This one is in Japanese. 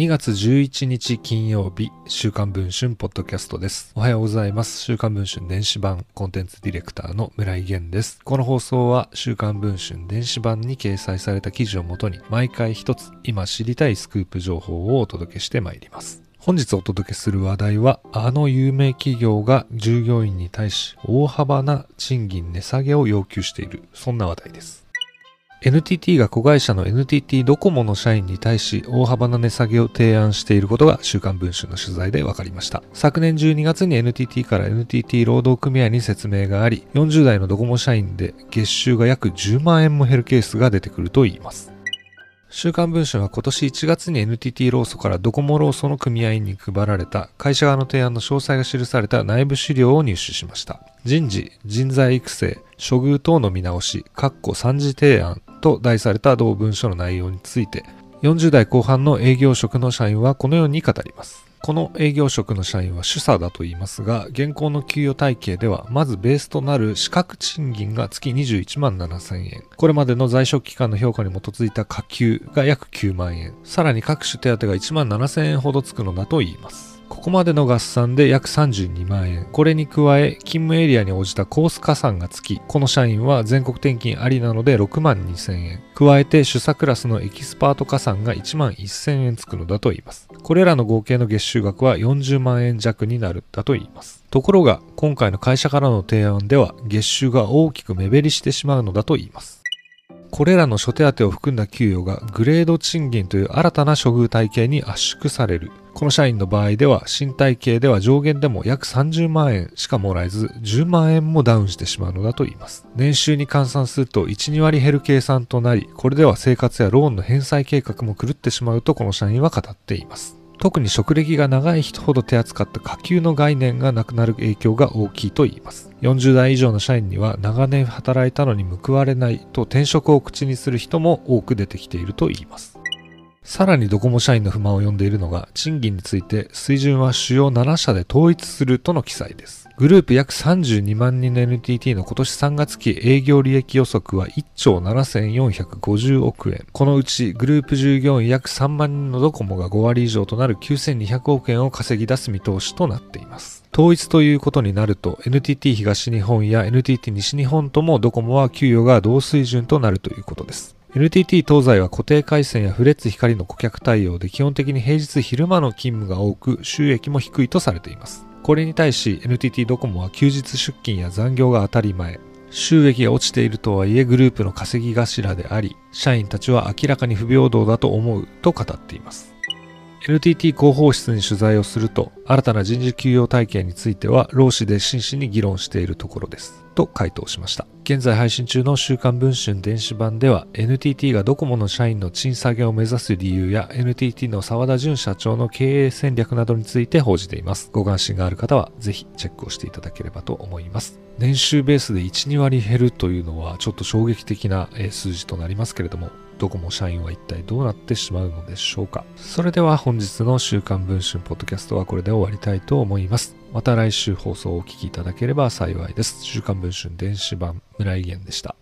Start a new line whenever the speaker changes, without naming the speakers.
2月11日金曜日、週刊文春ポッドキャストです。おはようございます。週刊文春電子版コンテンツディレクターの村井源です。この放送は週刊文春電子版に掲載された記事をもとに毎回一つ今知りたいスクープ情報をお届けしてまいります。本日お届けする話題は、あの有名企業が従業員に対し大幅な賃金値下げを要求している、そんな話題です。NTT が子会社の NTT ドコモの社員に対し大幅な値下げを提案していることが週刊文春の取材で分かりました。昨年12月に NTT から NTT 労働組合に説明があり、40代のドコモ社員で月収が約10万円も減るケースが出てくるといいます。週刊文春は今年1月に NTT 労組からドコモ労組の組合員に配られた会社側の提案の詳細が記された内部資料を入手しました。人事、人材育成、処遇等の見直し、括弧3次提案と題された同文書の内容について、40代後半の営業職の社員はこのように語ります。この営業職の社員は主査だと言いますが、現行の給与体系では、まずベースとなる資格賃金が月21万7000円。これまでの在職期間の評価に基づいた下給が約9万円。さらに各種手当が1万7000円ほどつくのだと言います。ここまでの合算で約32万円。これに加え、勤務エリアに応じたコース加算がつき、この社員は全国転勤ありなので6万2000円。加えて主査クラスのエキスパート加算が1万1000円つくのだと言います。これらの合計の月収額は40万円弱になるだと言います。ところが、今回の会社からの提案では、月収が大きく目減りしてしまうのだと言います。これらの諸手当を含んだ給与がグレード賃金という新たな処遇体系に圧縮される。この社員の場合では新体系では上限でも約30万円しかもらえず10万円もダウンしてしまうのだと言います。年収に換算すると1、2割減る計算となり、これでは生活やローンの返済計画も狂ってしまうとこの社員は語っています。特に職歴が長い人ほど手厚かった下級の概念がなくなる影響が大きいと言います。40代以上の社員には長年働いたのに報われないと転職を口にする人も多く出てきていると言います。さらにドコモ社員の不満を呼んでいるのが賃金について水準は主要7社で統一するとの記載です。グループ約32万人の NTT の今年3月期営業利益予測は1兆7450億円。このうちグループ従業員約3万人のドコモが5割以上となる9200億円を稼ぎ出す見通しとなっています。統一ということになると NTT 東日本や NTT 西日本ともドコモは給与が同水準となるということです。NTT 東西は固定回線やフレッツ光の顧客対応で基本的に平日昼間の勤務が多く収益も低いとされています。これに対し NTT ドコモは休日出勤や残業が当たり前。収益が落ちているとはいえグループの稼ぎ頭であり、社員たちは明らかに不平等だと思うと語っています。NTT 広報室に取材をすると、新たな人事給与体系については、労使で真摯に議論しているところです。と回答しました。現在配信中の週刊文春電子版では NTT がドコモの社員の賃下げを目指す理由や NTT の沢田淳社長の経営戦略などについて報じています。ご関心がある方はぜひチェックをしていただければと思います。年収ベースで1、2割減るというのはちょっと衝撃的な数字となりますけれども、ドコモ社員は一体どうなってしまうのでしょうか。それでは本日の週刊文春ポッドキャストはこれで終わりたいと思います。また来週放送をお聞きいただければ幸いです。週刊文春電子版村井源でした。